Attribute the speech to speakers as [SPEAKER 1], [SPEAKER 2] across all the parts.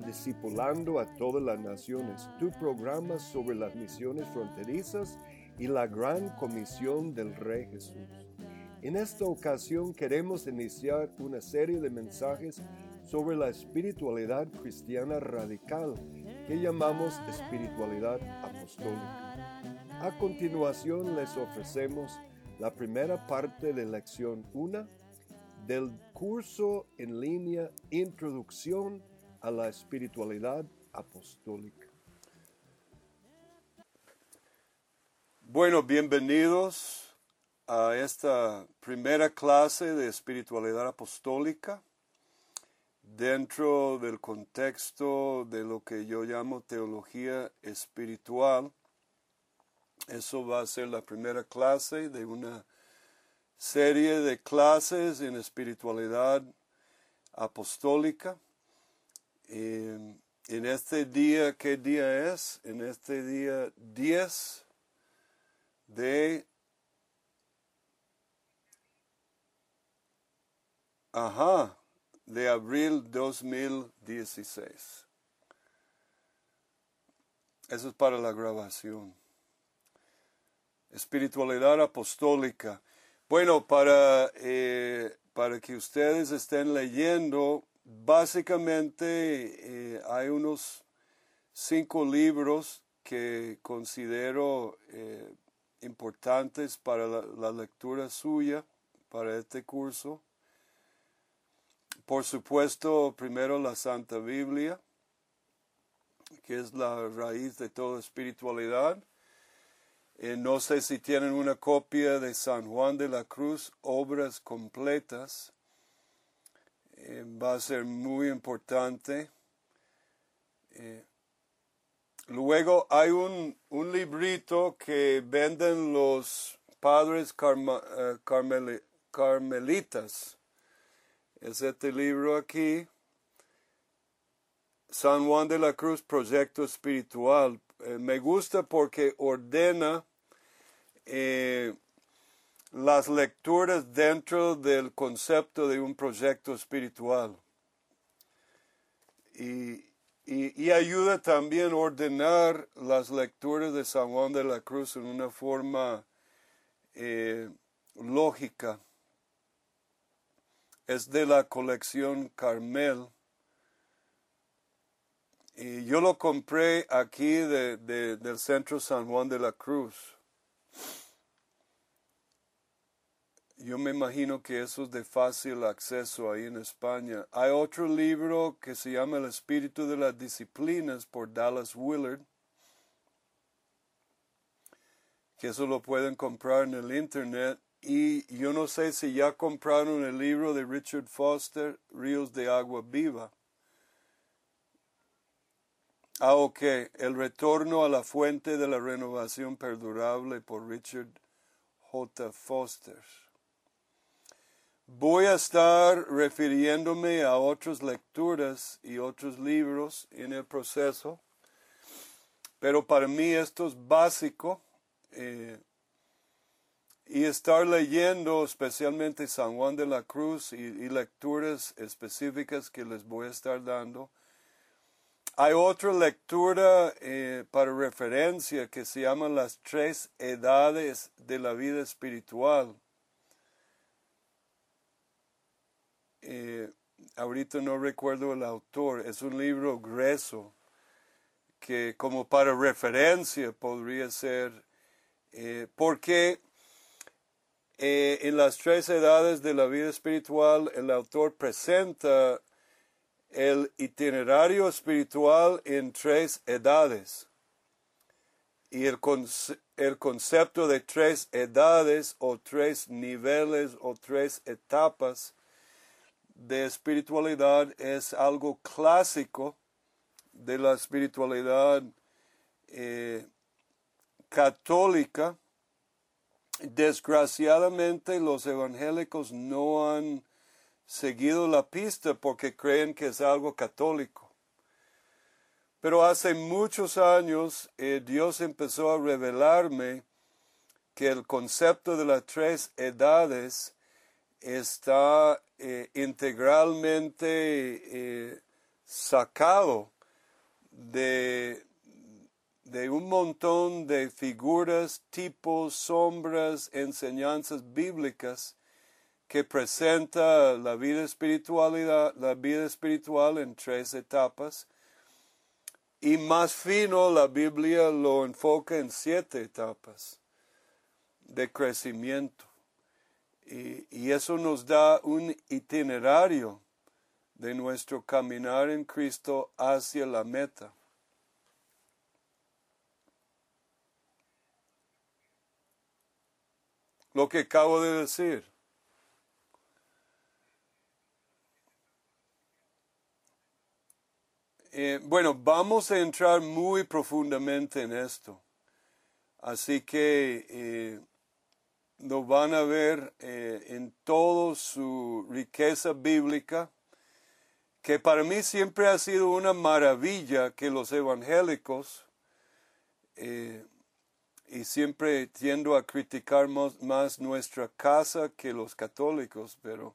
[SPEAKER 1] Discipulando a todas las naciones, tu programa sobre las misiones fronterizas y la gran comisión del Rey Jesús. En esta ocasión queremos iniciar una serie de mensajes sobre la espiritualidad cristiana radical que llamamos espiritualidad apostólica. A continuación les ofrecemos la primera parte de lección 1 del curso en línea Introducción a la Espiritualidad Apostólica. Bueno, bienvenidos a esta primera clase de espiritualidad apostólica dentro del contexto de lo que yo llamo teología espiritual. Eso va a ser la primera clase de una serie de clases en espiritualidad apostólica. En este día, ¿qué día es? En este día 10 de... Ajá, de abril 2016. Eso es para la grabación. Espiritualidad apostólica. Bueno, para, eh, para que ustedes estén leyendo, básicamente eh, hay unos cinco libros que considero eh, importantes para la, lectura suya, para este curso. Por supuesto, primero la Santa Biblia, que es la raíz de toda espiritualidad. Eh, no sé si tienen una copia de San Juan de la Cruz, obras completas. Eh, va a ser muy importante. Eh, luego hay un, un, librito que venden los padres carmelitas. Es este libro aquí. San Juan de la Cruz, Proyecto Espiritual. me gusta porque ordena eh, las lecturas dentro del concepto de un proyecto espiritual. Y, ayuda también a ordenar las lecturas de San Juan de la Cruz en una forma eh, lógica. Es de la colección Carmel. Y yo lo compré aquí del Centro San Juan de la Cruz. Yo me imagino que eso es de fácil acceso ahí en España. Hay otro libro que se llama El espíritu de las disciplinas por Dallas Willard, que eso lo pueden comprar en el internet. Y yo no sé si ya compraron el libro de Richard Foster, Ríos de Agua Viva. Ah, ok. El retorno a la fuente de la renovación perdurable por Richard J. Foster. Voy a estar refiriéndome a otras lecturas y otros libros en el proceso, pero para mí esto es básico eh, y estar leyendo especialmente San Juan de la Cruz y, y lecturas específicas que les voy a estar dando hay otra lectura eh, para referencia que se llama las tres edades de la vida espiritual. Eh, ahorita no recuerdo el autor, es un libro grueso que como para referencia podría ser, eh, porque en las tres edades de la vida espiritual el autor presenta el itinerario espiritual en tres edades. Y el, el, concepto de tres edades o tres niveles o tres etapas de espiritualidad es algo clásico de la espiritualidad eh, católica. Desgraciadamente los evangélicos no han seguido la pista porque creen que es algo católico. Pero hace muchos años eh, Dios empezó a revelarme que el concepto de las tres edades está eh, integralmente eh, sacado de, de un montón de figuras, tipos, sombras, enseñanzas bíblicas que presenta la vida espiritualidad, la vida espiritual en tres etapas. Y más fino, la Biblia lo enfoca en siete etapas de crecimiento. Y, y eso nos da un itinerario de nuestro caminar en Cristo hacia la meta. Lo que acabo de decir. Eh, bueno, vamos a entrar muy profundamente en esto. Así que eh, lo van a ver eh, en toda su riqueza bíblica, que para mí siempre ha sido una maravilla que los evangélicos, y siempre tiendo a criticar más nuestra casa que los católicos, pero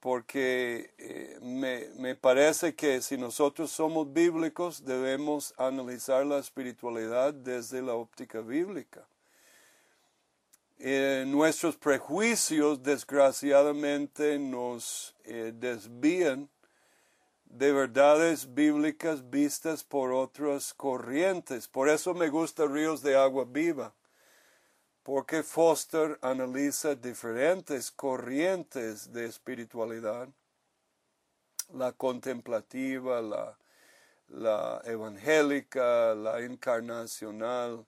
[SPEAKER 1] porque eh, me, me, parece que si nosotros somos bíblicos debemos analizar la espiritualidad desde la óptica bíblica. Eh, nuestros prejuicios desgraciadamente nos eh, desvían de verdades bíblicas vistas por otras corrientes. Por eso me gusta Ríos de Agua Viva porque Foster analiza diferentes corrientes de espiritualidad, la contemplativa, la, evangélica, la encarnacional,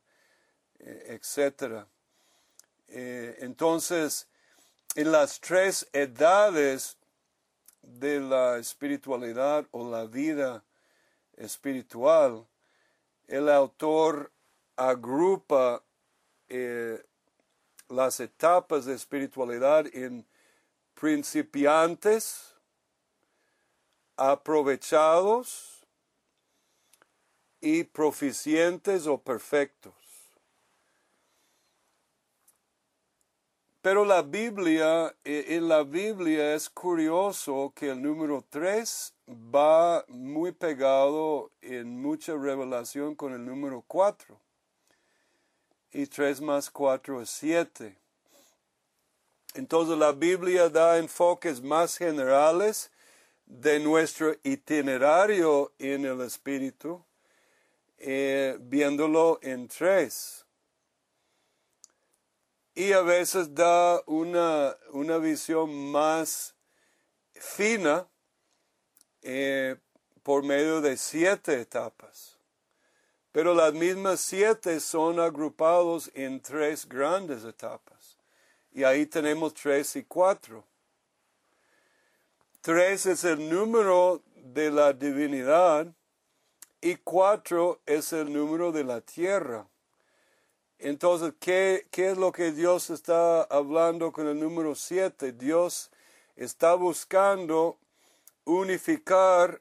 [SPEAKER 1] eh, etc. Eh, entonces, en las tres edades de la espiritualidad o la vida espiritual, el autor agrupa eh, las etapas de espiritualidad en principiantes, aprovechados y proficientes o perfectos. Pero la Biblia, eh, en la Biblia es curioso que el número 3 va muy pegado en mucha revelación con el número 4 y 3 más 4 es 7. Entonces la Biblia da enfoques más generales de nuestro itinerario en el Espíritu, eh, viéndolo en tres. Y a veces da una, una visión más fina eh, por medio de siete etapas. Pero las mismas siete son agrupados en tres grandes etapas. Y ahí tenemos tres y cuatro. Tres es el número de la divinidad y cuatro es el número de la tierra. Entonces, ¿qué, ¿qué, es lo que Dios está hablando con el número siete? Dios está buscando unificar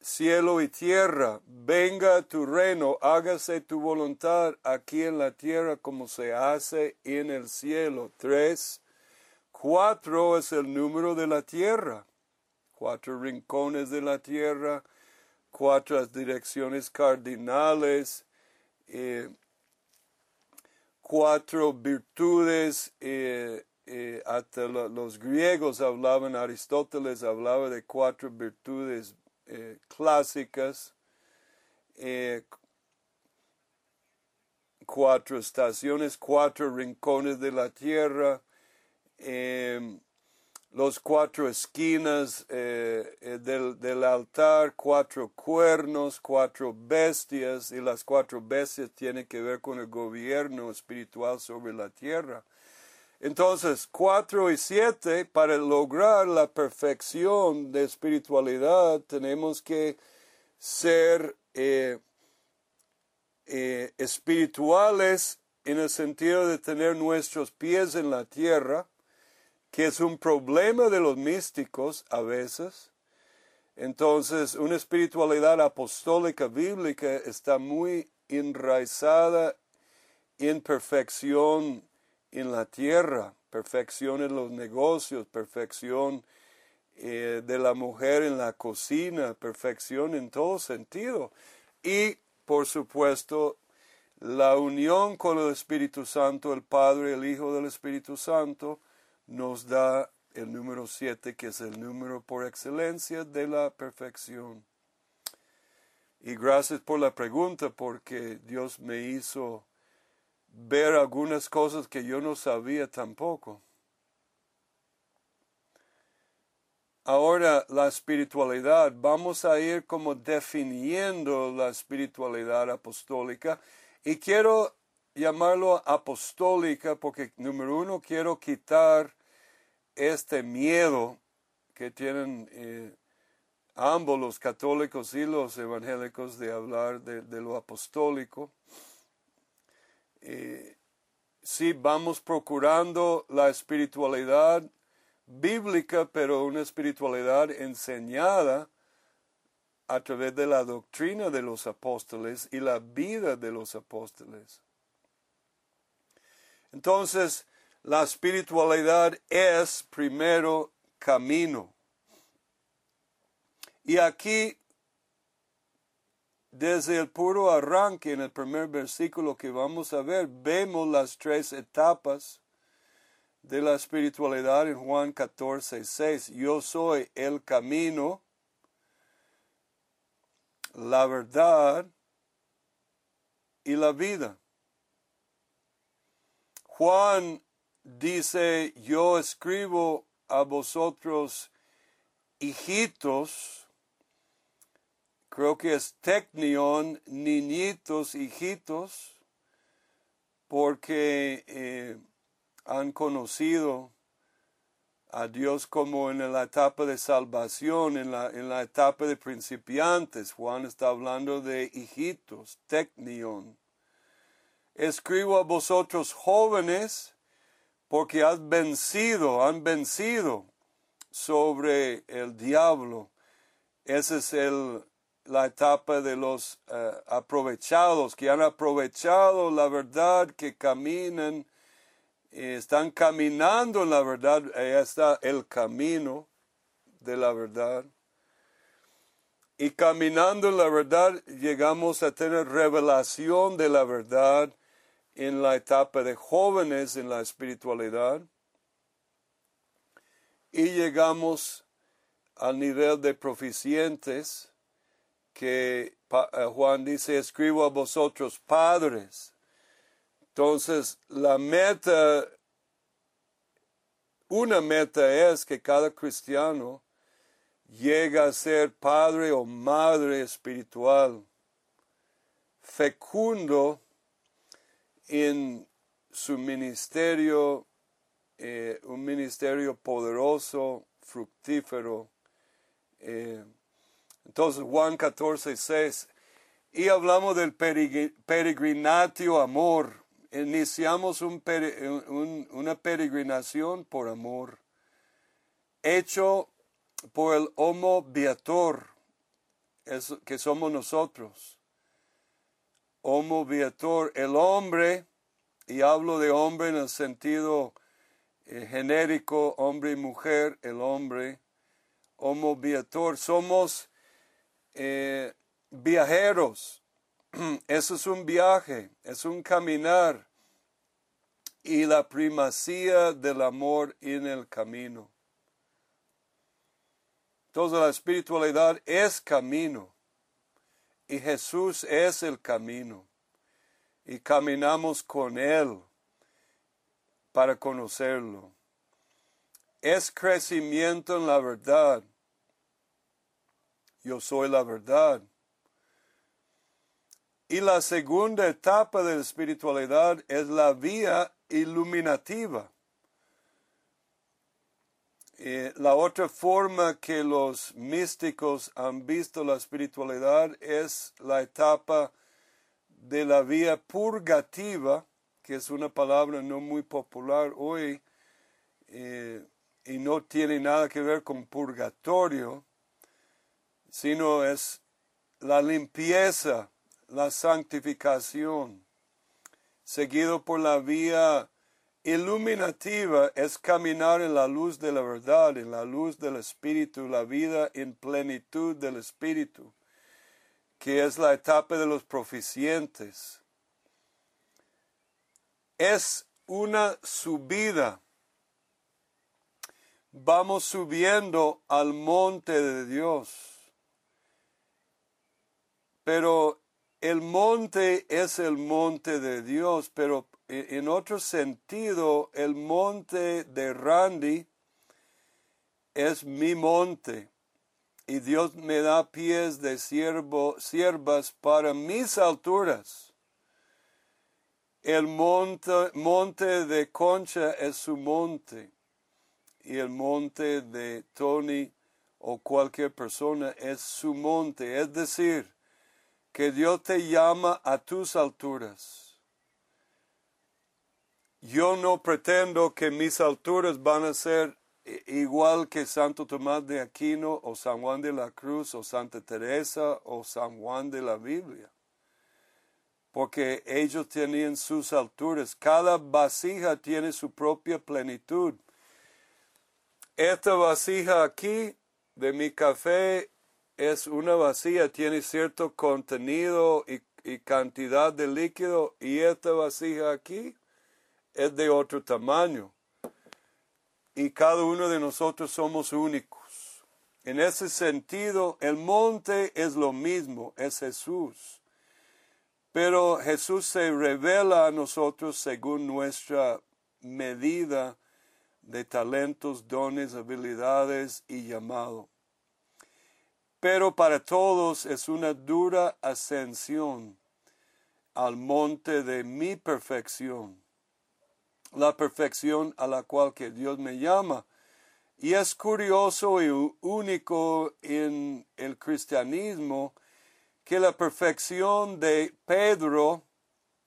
[SPEAKER 1] cielo y tierra. Venga tu reino, hágase tu voluntad aquí en la tierra como se hace en el cielo. Tres. Cuatro es el número de la tierra. Cuatro rincones de la tierra, cuatro direcciones cardinales, eh, cuatro virtudes. Eh, eh, hasta los griegos hablaban, Aristóteles hablaba de cuatro virtudes eh, clásicas, cuatro estaciones, cuatro rincones de la tierra, eh, los cuatro esquinas del, del, altar, cuatro cuernos, cuatro bestias, y las cuatro bestias tienen que ver con el gobierno espiritual sobre la tierra. Entonces, cuatro y siete, para lograr la perfección de espiritualidad, tenemos que ser eh, eh, espirituales en el sentido de tener nuestros pies en la tierra, que es un problema de los místicos a veces. Entonces, una espiritualidad apostólica bíblica está muy enraizada en perfección en la tierra, perfección en los negocios, perfección eh, de la mujer en la cocina, perfección en todo sentido. Y, por supuesto, la unión con el Espíritu Santo, el Padre, el Hijo del Espíritu Santo, nos da el número siete, que es el número por excelencia de la perfección. Y gracias por la pregunta, porque Dios me hizo ver algunas cosas que yo no sabía tampoco. Ahora la espiritualidad, vamos a ir como definiendo la espiritualidad apostólica y quiero llamarlo apostólica porque número uno quiero quitar este miedo que tienen eh, ambos los católicos y los evangélicos de hablar de lo apostólico eh, sí vamos procurando la espiritualidad bíblica, pero una espiritualidad enseñada a través de la doctrina de los apóstoles y la vida de los apóstoles. Entonces, la espiritualidad es primero camino. Y aquí desde el puro arranque, en el primer versículo que vamos a ver, vemos las tres etapas de la espiritualidad en Juan 14, 6. Yo soy el camino, la verdad y la vida. Juan dice, yo escribo a vosotros, hijitos, creo que es tecnion, niñitos, hijitos, porque eh, han conocido a Dios como en la etapa de salvación, en la, en la etapa de principiantes. Juan está hablando de hijitos, tecnion. Escribo a vosotros jóvenes porque has vencido, han vencido sobre el diablo. Ese es el, la etapa de los eh, aprovechados, que han aprovechado la verdad, que caminan, están caminando en la verdad, ahí está el camino de la verdad. Y caminando en la verdad llegamos a tener revelación de la verdad en la etapa de jóvenes en la espiritualidad. Y llegamos al nivel de proficientes que eh, Juan dice, escribo a vosotros padres. Entonces, la meta, una meta es que cada cristiano llegue a ser padre o madre espiritual, fecundo en su ministerio, eh, un ministerio poderoso, fructífero. Eh, Entonces Juan 14, 6. Y hablamos del peregrinatio amor. Iniciamos un, una peregrinación por amor, hecho por el homo viator, que somos nosotros. Homo viator, el hombre, y hablo de hombre en el sentido eh, genérico, hombre y mujer, el hombre, homo viator, somos eh, viajeros. Eso es un viaje, es un caminar y la primacía del amor en el camino. Toda la espiritualidad es camino y Jesús es el camino y caminamos con Él para conocerlo. Es crecimiento en la verdad. Yo soy la verdad. Y la segunda etapa de la espiritualidad es la vía iluminativa. Eh, la otra forma que los místicos han visto la espiritualidad es la etapa de la vía purgativa, que es una palabra no muy popular hoy eh, y no tiene nada que ver con purgatorio, sino es la limpieza, la santificación, seguido por la vía iluminativa es caminar en la luz de la verdad, en la luz del Espíritu, la vida en plenitud del Espíritu, que es la etapa de los proficientes. Es una subida. Vamos subiendo al monte de Dios. Pero el monte es el monte de Dios, pero en otro sentido, el monte de Randy es mi monte. Y Dios me da pies de siervo, siervas para mis alturas. El monte, monte de Concha es su monte. Y el monte de Tony o cualquier persona es su monte. Es decir, que Dios te llama a tus alturas. Yo no pretendo que mis alturas van a ser igual que Santo Tomás de Aquino o San Juan de la Cruz o Santa Teresa o San Juan de la Biblia. Porque ellos tenían sus alturas. Cada vasija tiene su propia plenitud. Esta vasija aquí de mi café es una vacía, tiene cierto contenido y, cantidad de líquido y esta vasija aquí es de otro tamaño. Y cada uno de nosotros somos únicos. En ese sentido, el monte es lo mismo, es Jesús. Pero Jesús se revela a nosotros según nuestra medida de talentos, dones, habilidades y llamado pero para todos es una dura ascensión al monte de mi perfección, la perfección a la cual que Dios me llama. Y es curioso y único en el cristianismo que la perfección de Pedro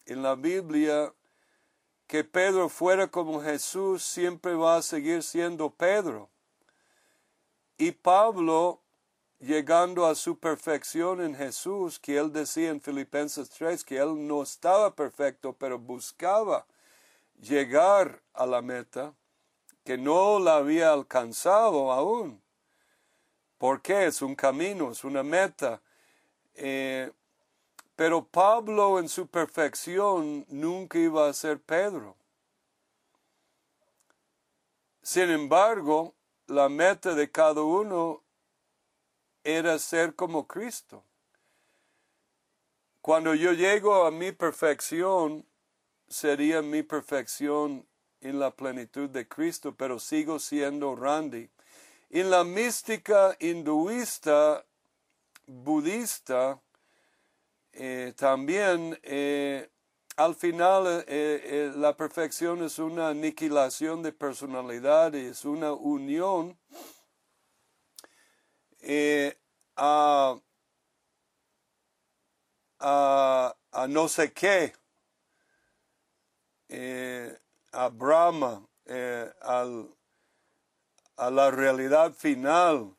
[SPEAKER 1] en la Biblia, que Pedro fuera como Jesús, siempre va a seguir siendo Pedro. Y Pablo llegando a su perfección en Jesús, que él decía en Filipenses 3 que él no estaba perfecto, pero buscaba llegar a la meta, que no la había alcanzado aún. porque Es un camino, es una meta. Eh, pero Pablo en su perfección nunca iba a ser Pedro. Sin embargo, la meta de cada uno era ser como Cristo. Cuando yo llego a mi perfección, sería mi perfección en la plenitud de Cristo, pero sigo siendo Randy. En la mística hinduista, budista, eh, también eh, al final eh, la perfección es una aniquilación de personalidad, es una unión a, a, a no sé qué, eh, a Brahma, eh, al, a la realidad final,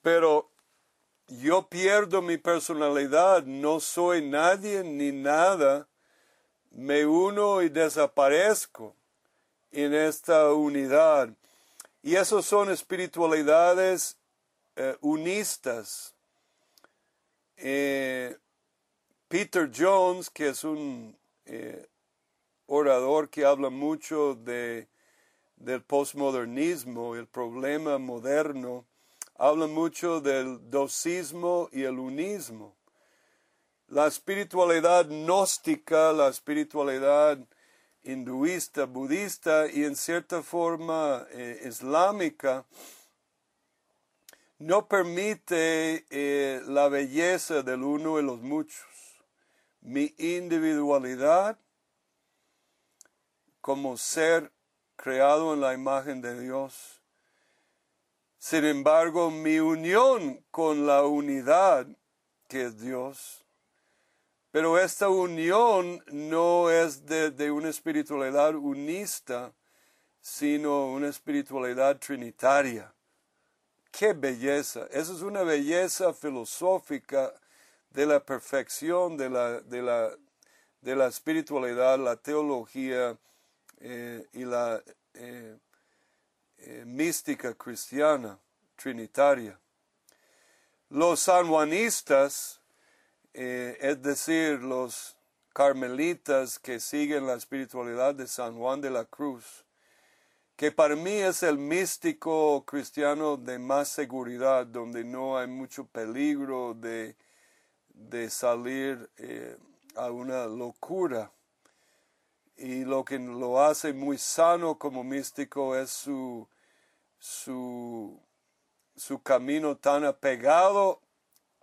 [SPEAKER 1] pero yo pierdo mi personalidad, no soy nadie ni nada, me uno y desaparezco en esta unidad. Y esos son espiritualidades eh, unistas. Peter Jones, que es un orador que habla mucho de, del postmodernismo, el problema moderno, habla mucho del dosismo y el unismo. La espiritualidad gnóstica, la espiritualidad hinduista, budista y en cierta forma eh, islámica no permite eh, la belleza del uno y los muchos. Mi individualidad como ser creado en la imagen de Dios. Sin embargo, mi unión con la unidad que es Dios, pero esta unión no es de, una espiritualidad unista, sino una espiritualidad trinitaria. ¡Qué belleza! Esa es una belleza filosófica de la perfección de la, de la, de la espiritualidad, la teología eh, y la eh, eh, mística cristiana trinitaria. Los sanjuanistas, es decir, los carmelitas que siguen la espiritualidad de San Juan de la Cruz, que para mí es el místico cristiano de más seguridad, donde no hay mucho peligro de, de salir a una locura y lo que lo hace muy sano como místico es su, su, su camino tan apegado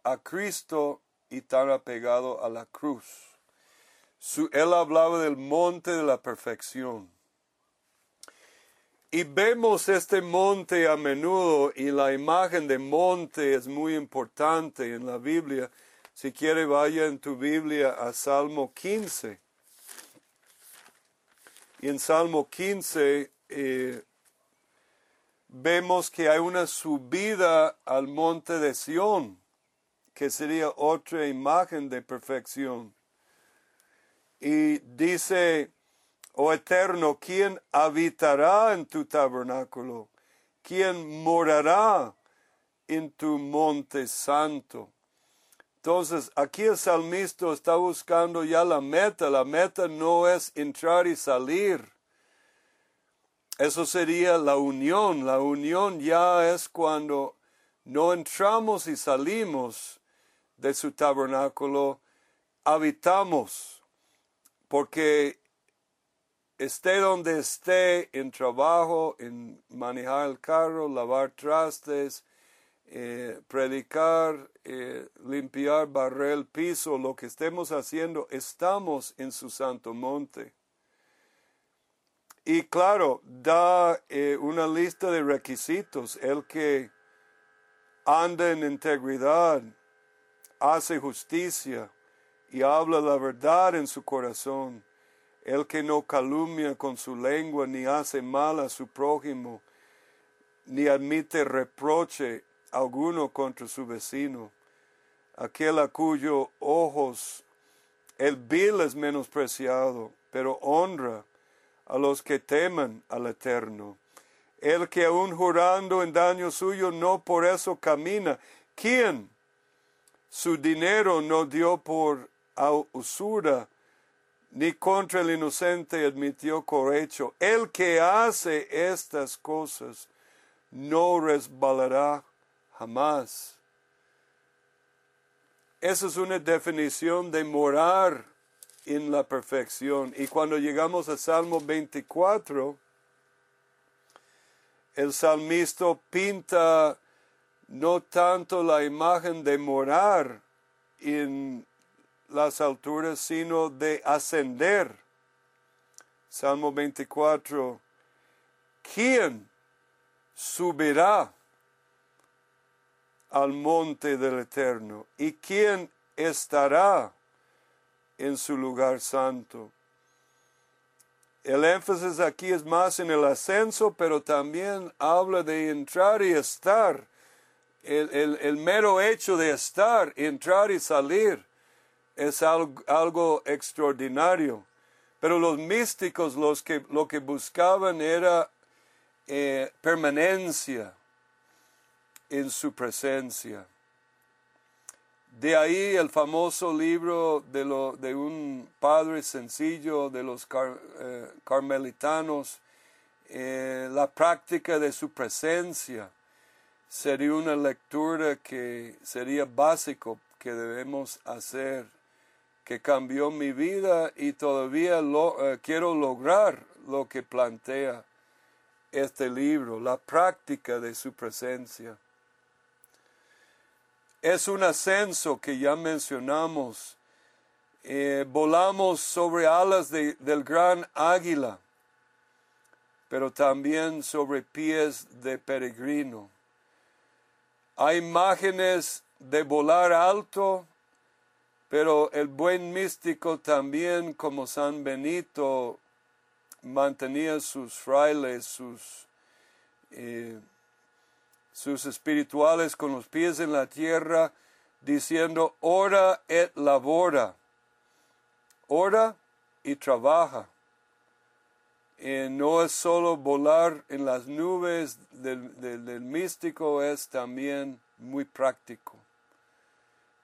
[SPEAKER 1] a Cristo y tan apegado a la cruz. Su, él hablaba del monte de la perfección. Y vemos este monte a menudo y la imagen de monte es muy importante en la Biblia. Si quiere vaya en tu Biblia a Salmo 15. Y en Salmo 15 eh, vemos que hay una subida al monte de Sión, que sería otra imagen de perfección. Y dice, oh eterno, ¿quién habitará en tu tabernáculo? ¿Quién morará en tu monte santo? Entonces, aquí el salmista está buscando ya la meta. La meta no es entrar y salir. Eso sería la unión. La unión ya es cuando no entramos y salimos de su tabernáculo, habitamos, porque esté donde esté, en trabajo, en manejar el carro, lavar trastes, eh, predicar, eh, limpiar, barrer el piso, lo que estemos haciendo, estamos en su santo monte. Y claro, da eh, una lista de requisitos. El que anda en integridad, hace justicia y habla la verdad en su corazón. El que no calumnia con su lengua, ni hace mal a su prójimo, ni admite reproche alguno contra su vecino, aquel a cuyos ojos el vil es menospreciado, pero honra a los que teman al Eterno. El que aun jurando en daño suyo no por eso camina. ¿Quién su dinero no dio por usura, ni contra el inocente admitió cohecho? El que hace estas cosas no resbalará jamás. Esa es una definición de morar en la perfección. Y cuando llegamos al Salmo 24, el salmista pinta no tanto la imagen de morar en las alturas, sino de ascender. Salmo 24, ¿quién subirá al monte del Eterno? ¿Y quién estará en su lugar santo? El énfasis aquí es más en el ascenso, pero también habla de entrar y estar. El, mero hecho de estar, entrar y salir, es algo, extraordinario. Pero los místicos los que, lo que buscaban era eh, permanencia en su presencia. De ahí el famoso libro de, lo, de un padre sencillo de los eh, carmelitanos, eh, la práctica de su presencia sería una lectura que sería básico que debemos hacer, que cambió mi vida y todavía eh, quiero lograr lo que plantea este libro, la práctica de su presencia. Es un ascenso que ya mencionamos. Eh, volamos sobre alas del gran águila, pero también sobre pies de peregrino. Hay imágenes de volar alto, pero el buen místico también, como San Benito, mantenía sus frailes, sus eh, sus espirituales con los pies en la tierra, diciendo, ora et labora, ora y trabaja. Y no es solo volar en las nubes del, del místico, es también muy práctico.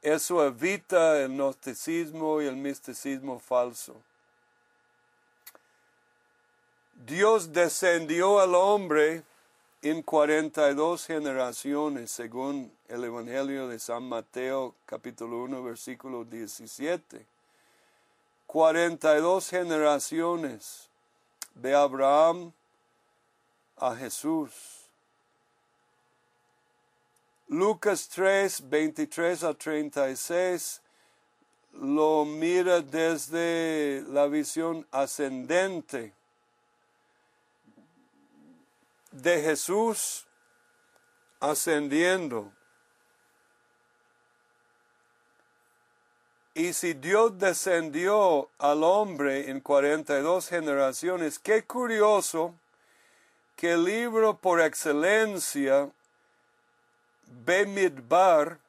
[SPEAKER 1] Eso evita el gnosticismo y el misticismo falso. Dios descendió al hombre en 42 generaciones, según el Evangelio de San Mateo capítulo 1 versículo 17. 42 generaciones de Abraham a Jesús. Lucas 3, 23 a 36 lo mira desde la visión ascendente de Jesús ascendiendo. Y si Dios descendió al hombre en 42 generaciones, qué curioso que el libro por excelencia, Bemidbar,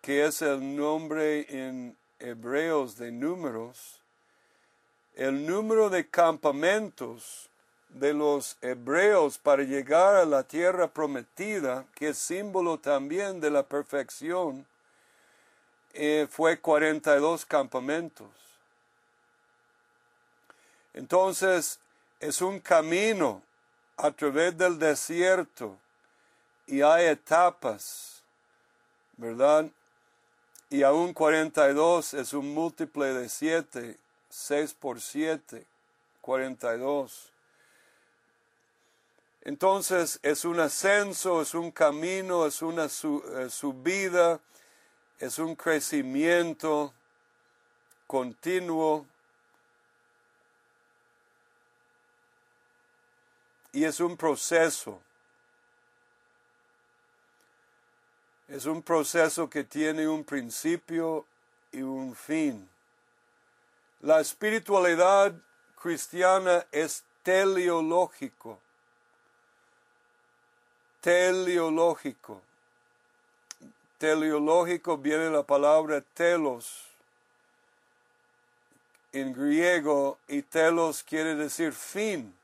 [SPEAKER 1] que es el nombre en hebreos de números, el número de campamentos de los hebreos para llegar a la tierra prometida, que es símbolo también de la perfección, eh, fue 42 campamentos. Entonces, es un camino a través del desierto y hay etapas, ¿verdad? Y aún 42 es un múltiple de 7, 6 por 7, 42. Entonces es un ascenso, es un camino, es una eh, subida, es un crecimiento continuo y es un proceso. Es un proceso que tiene un principio y un fin. La espiritualidad cristiana es teleológico teleológico. Teleológico viene la palabra telos en griego y telos quiere decir fin.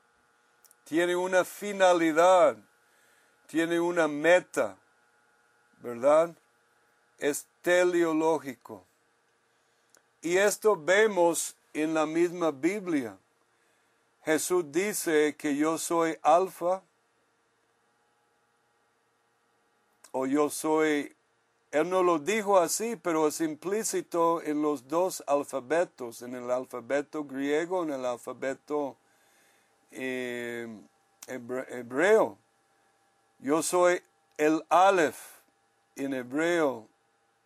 [SPEAKER 1] Tiene una finalidad, tiene una meta, ¿verdad? Es teleológico. Y esto vemos en la misma Biblia. Jesús dice que yo soy alfa o yo soy, él no lo dijo así, pero es implícito en los dos alfabetos, en el alfabeto griego, en el alfabeto eh, hebreo. Yo soy el Aleph en hebreo,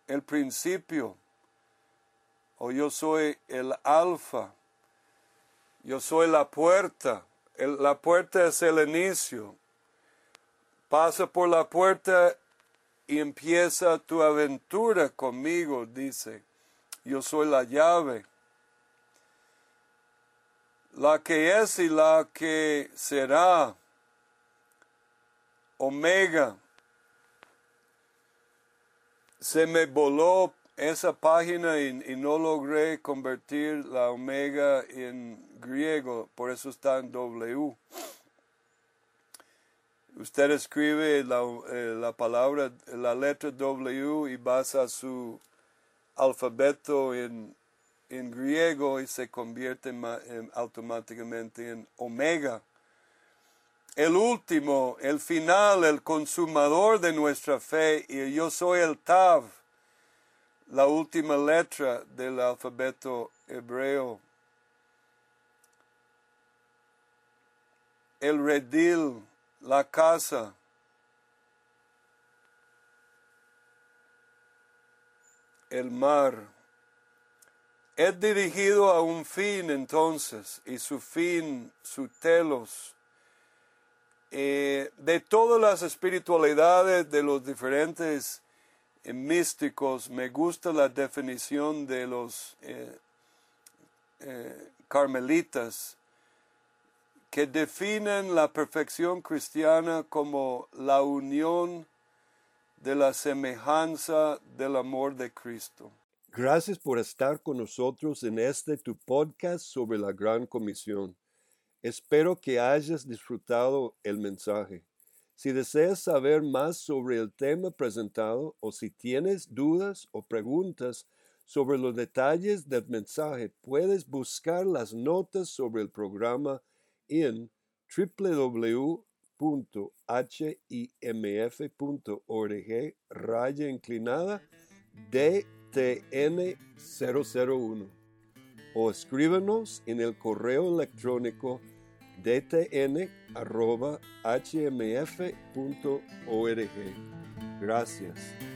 [SPEAKER 1] el principio, o yo soy el alfa, yo soy la puerta, la puerta es el inicio, pasa por la puerta y empieza tu aventura conmigo, dice. Yo soy la llave, la que es y la que será, Omega. Se me voló esa página y, y, no logré convertir la omega en griego, por eso está en W. Usted escribe la, eh, la palabra, la letra W y basa su alfabeto en, en griego y se convierte en, automáticamente en omega. El último, el final, el consumador de nuestra fe, y yo soy el Tav, la última letra del alfabeto hebreo. El redil, la casa. El mar. Es dirigido a un fin entonces, y su fin, su telos, eh, de todas las espiritualidades de los diferentes eh, místicos, me gusta la definición de los eh, carmelitas, que definen la perfección cristiana como la unión de la semejanza del amor de Cristo.
[SPEAKER 2] Gracias por estar con nosotros en este tu podcast sobre la Gran Comisión. Espero que hayas disfrutado el mensaje. Si deseas saber más sobre el tema presentado o si tienes dudas o preguntas sobre los detalles del mensaje, puedes buscar las notas sobre el programa en www.himf.org raya inclinada DTN 001 o escríbanos en el correo electrónico dtn.hmf.org. Gracias.